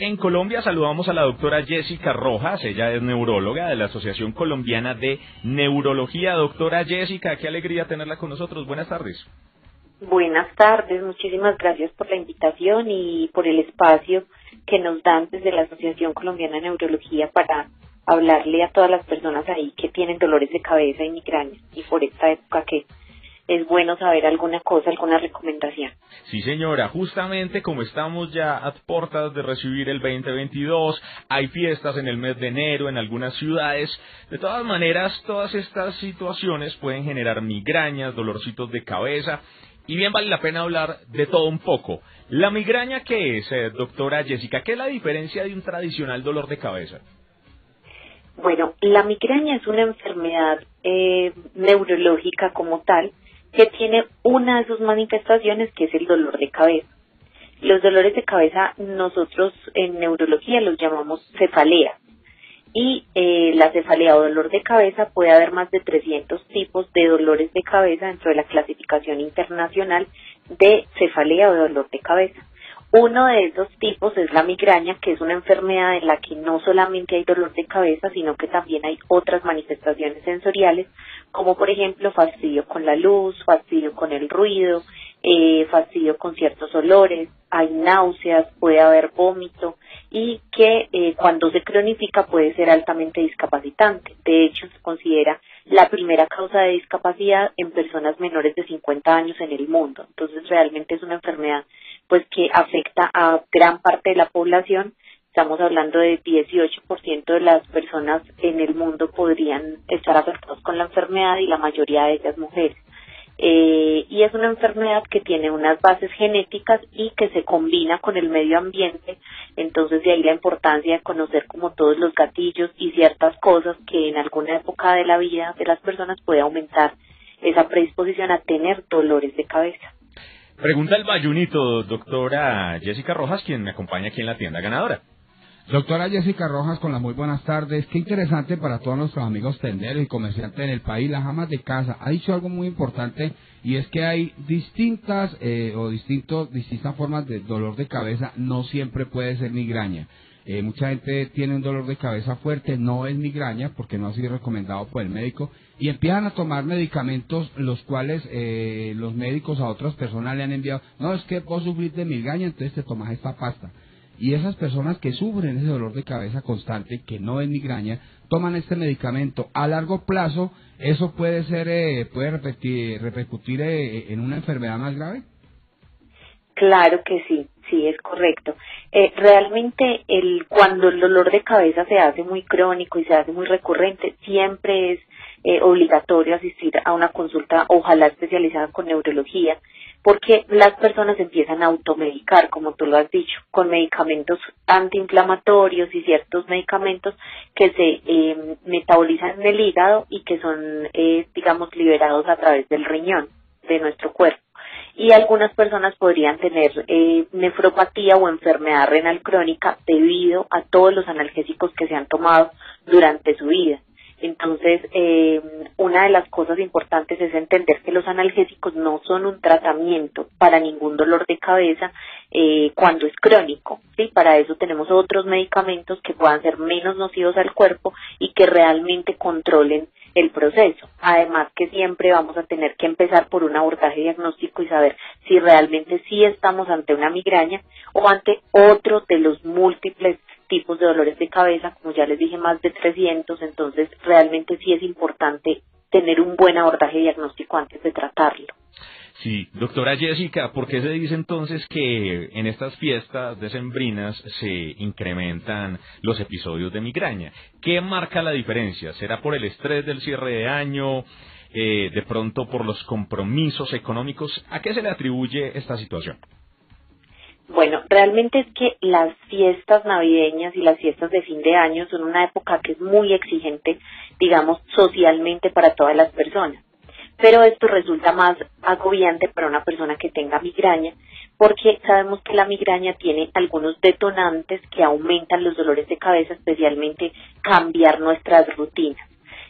en Colombia. Saludamos a la doctora Jessica Rojas. Ella es neuróloga de la Asociación Colombiana de Neurología. Doctora Jessica, qué alegría tenerla con nosotros. Buenas tardes. Buenas tardes. Muchísimas gracias por la invitación y por el espacio que nos dan desde la Asociación Colombiana de Neurología para hablarle a todas las personas ahí que tienen dolores de cabeza y migrañas y por esta época que es bueno saber alguna cosa, alguna recomendación. Sí, señora, justamente como estamos ya a puertas de recibir el 2022, hay fiestas en el mes de enero en algunas ciudades. De todas maneras, todas estas situaciones pueden generar migrañas, dolorcitos de cabeza. Y bien vale la pena hablar de todo un poco. ¿La migraña qué es, eh, doctora Jessica? ¿Qué es la diferencia de un tradicional dolor de cabeza? Bueno, la migraña es una enfermedad eh, neurológica como tal que tiene una de sus manifestaciones que es el dolor de cabeza. Los dolores de cabeza nosotros en neurología los llamamos cefalea y eh, la cefalea o dolor de cabeza puede haber más de 300 tipos de dolores de cabeza dentro de la clasificación internacional de cefalea o dolor de cabeza. Uno de esos tipos es la migraña, que es una enfermedad en la que no solamente hay dolor de cabeza, sino que también hay otras manifestaciones sensoriales, como por ejemplo fastidio con la luz, fastidio con el ruido, eh, fastidio con ciertos olores, hay náuseas, puede haber vómito y que eh, cuando se cronifica puede ser altamente discapacitante. De hecho, se considera la primera causa de discapacidad en personas menores de 50 años en el mundo. Entonces, realmente es una enfermedad pues que afecta a gran parte de la población. Estamos hablando de 18% de las personas en el mundo podrían estar afectados con la enfermedad y la mayoría de ellas mujeres. Eh, y es una enfermedad que tiene unas bases genéticas y que se combina con el medio ambiente, entonces de ahí la importancia de conocer como todos los gatillos y ciertas cosas que en alguna época de la vida de las personas puede aumentar esa predisposición a tener dolores de cabeza. Pregunta el bayunito, doctora Jessica Rojas, quien me acompaña aquí en la tienda ganadora. Doctora Jessica Rojas, con las muy buenas tardes. Qué interesante para todos nuestros amigos tenderos y comerciantes en el país, las amas de casa. Ha dicho algo muy importante y es que hay distintas eh, o distintos, distintas formas de dolor de cabeza. No siempre puede ser migraña. Eh, mucha gente tiene un dolor de cabeza fuerte, no es migraña porque no ha sido recomendado por el médico y empiezan a tomar medicamentos los cuales eh, los médicos a otras personas le han enviado, no es que vos sufrir de migraña, entonces te tomas esta pasta. Y esas personas que sufren ese dolor de cabeza constante, que no es migraña, toman este medicamento a largo plazo, ¿eso puede ser, eh, puede repetir, repercutir en una enfermedad más grave? Claro que sí, sí, es correcto. Eh, realmente el, cuando el dolor de cabeza se hace muy crónico y se hace muy recurrente, siempre es eh, obligatorio asistir a una consulta, ojalá especializada con neurología, porque las personas empiezan a automedicar, como tú lo has dicho, con medicamentos antiinflamatorios y ciertos medicamentos que se eh, metabolizan en el hígado y que son, eh, digamos, liberados a través del riñón de nuestro cuerpo y algunas personas podrían tener eh, nefropatía o enfermedad renal crónica debido a todos los analgésicos que se han tomado durante su vida. Entonces, eh, una de las cosas importantes es entender que los analgésicos no son un tratamiento para ningún dolor de cabeza eh, cuando es crónico. ¿sí? Para eso tenemos otros medicamentos que puedan ser menos nocivos al cuerpo y que realmente controlen el proceso. Además que siempre vamos a tener que empezar por un abordaje diagnóstico y saber si realmente sí estamos ante una migraña o ante otro de los múltiples tipos de dolores de cabeza, como ya les dije, más de 300, entonces realmente sí es importante tener un buen abordaje diagnóstico antes de tratarlo. Sí, doctora Jessica, ¿por qué se dice entonces que en estas fiestas decembrinas se incrementan los episodios de migraña? ¿Qué marca la diferencia? ¿Será por el estrés del cierre de año? Eh, ¿De pronto por los compromisos económicos? ¿A qué se le atribuye esta situación? Bueno, realmente es que las fiestas navideñas y las fiestas de fin de año son una época que es muy exigente, digamos, socialmente para todas las personas pero esto resulta más agobiante para una persona que tenga migraña, porque sabemos que la migraña tiene algunos detonantes que aumentan los dolores de cabeza, especialmente cambiar nuestras rutinas.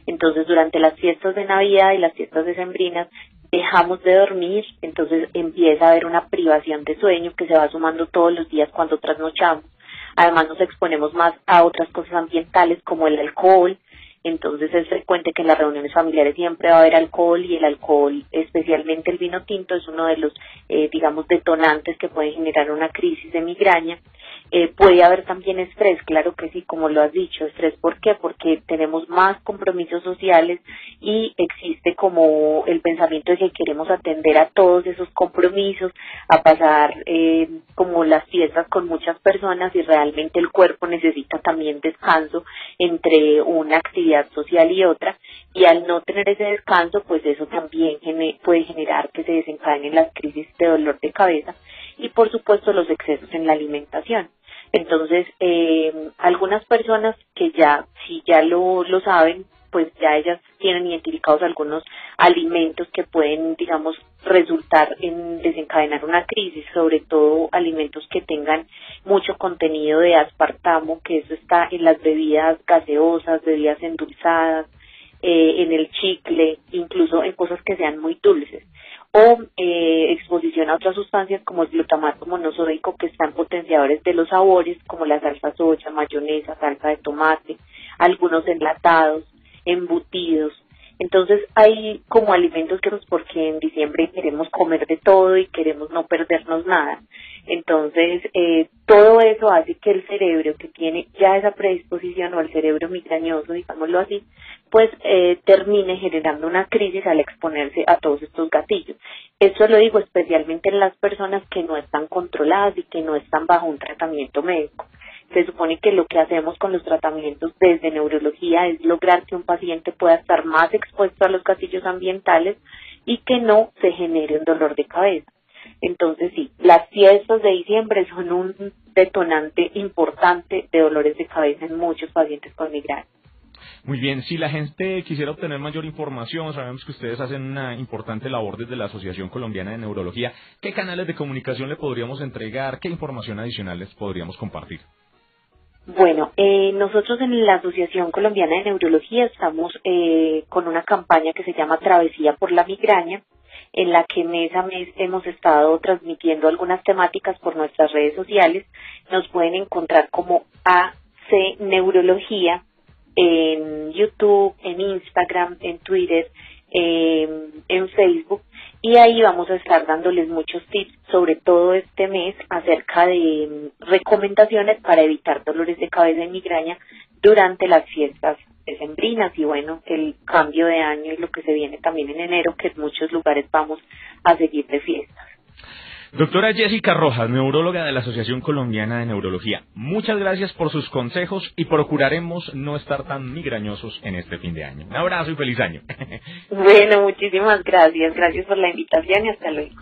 Entonces, durante las fiestas de Navidad y las fiestas decembrinas, dejamos de dormir, entonces empieza a haber una privación de sueño que se va sumando todos los días cuando trasnochamos. Además nos exponemos más a otras cosas ambientales como el alcohol, entonces es frecuente que en las reuniones familiares siempre va a haber alcohol y el alcohol, especialmente el vino tinto, es uno de los, eh, digamos, detonantes que pueden generar una crisis de migraña. Eh, puede haber también estrés, claro que sí, como lo has dicho. Estrés, ¿por qué? Porque tenemos más compromisos sociales y existe como el pensamiento de que queremos atender a todos esos compromisos, a pasar eh, como las fiestas con muchas personas y realmente el cuerpo necesita también descanso entre una actividad social y otra y al no tener ese descanso, pues eso también puede generar que se desencadenen las crisis de dolor de cabeza y por supuesto los excesos en la alimentación. Entonces, eh, algunas personas que ya, si ya lo, lo saben, pues ya ellas tienen identificados algunos alimentos que pueden, digamos, resultar en desencadenar una crisis, sobre todo alimentos que tengan mucho contenido de aspartamo, que eso está en las bebidas gaseosas, bebidas endulzadas, eh, en el chicle, incluso en cosas que sean muy dulces. O eh, exposición a otras sustancias como el glutamato monosódico que están potenciadores de los sabores como la salsa soya, mayonesa, salsa de tomate, algunos enlatados, embutidos. Entonces hay como alimentos que nos, porque en diciembre queremos comer de todo y queremos no perdernos nada. Entonces eh, todo eso hace que el cerebro que tiene ya esa predisposición o el cerebro migrañoso, digámoslo así, pues eh, termine generando una crisis al exponerse a todos estos gatillos. Eso lo digo especialmente en las personas que no están controladas y que no están bajo un tratamiento médico. Se supone que lo que hacemos con los tratamientos desde neurología es lograr que un paciente pueda estar más expuesto a los gatillos ambientales y que no se genere un dolor de cabeza. Entonces sí, las fiestas de diciembre son un detonante importante de dolores de cabeza en muchos pacientes con migraña. Muy bien, si la gente quisiera obtener mayor información, sabemos que ustedes hacen una importante labor desde la Asociación Colombiana de Neurología. ¿Qué canales de comunicación le podríamos entregar? ¿Qué información adicional les podríamos compartir? Bueno, eh, nosotros en la Asociación Colombiana de Neurología estamos eh, con una campaña que se llama Travesía por la Migraña, en la que mes a mes hemos estado transmitiendo algunas temáticas por nuestras redes sociales. Nos pueden encontrar como AC Neurología en YouTube, en Instagram, en Twitter, en Facebook y ahí vamos a estar dándoles muchos tips, sobre todo este mes, acerca de mm, recomendaciones para evitar dolores de cabeza y migraña durante las fiestas decembrinas y bueno, el cambio de año y lo que se viene también en enero, que en muchos lugares vamos a seguir de fiestas. Doctora Jessica Rojas, neuróloga de la Asociación Colombiana de Neurología, muchas gracias por sus consejos y procuraremos no estar tan migrañosos en este fin de año. Un abrazo y feliz año. Bueno, muchísimas gracias. Gracias por la invitación y hasta luego.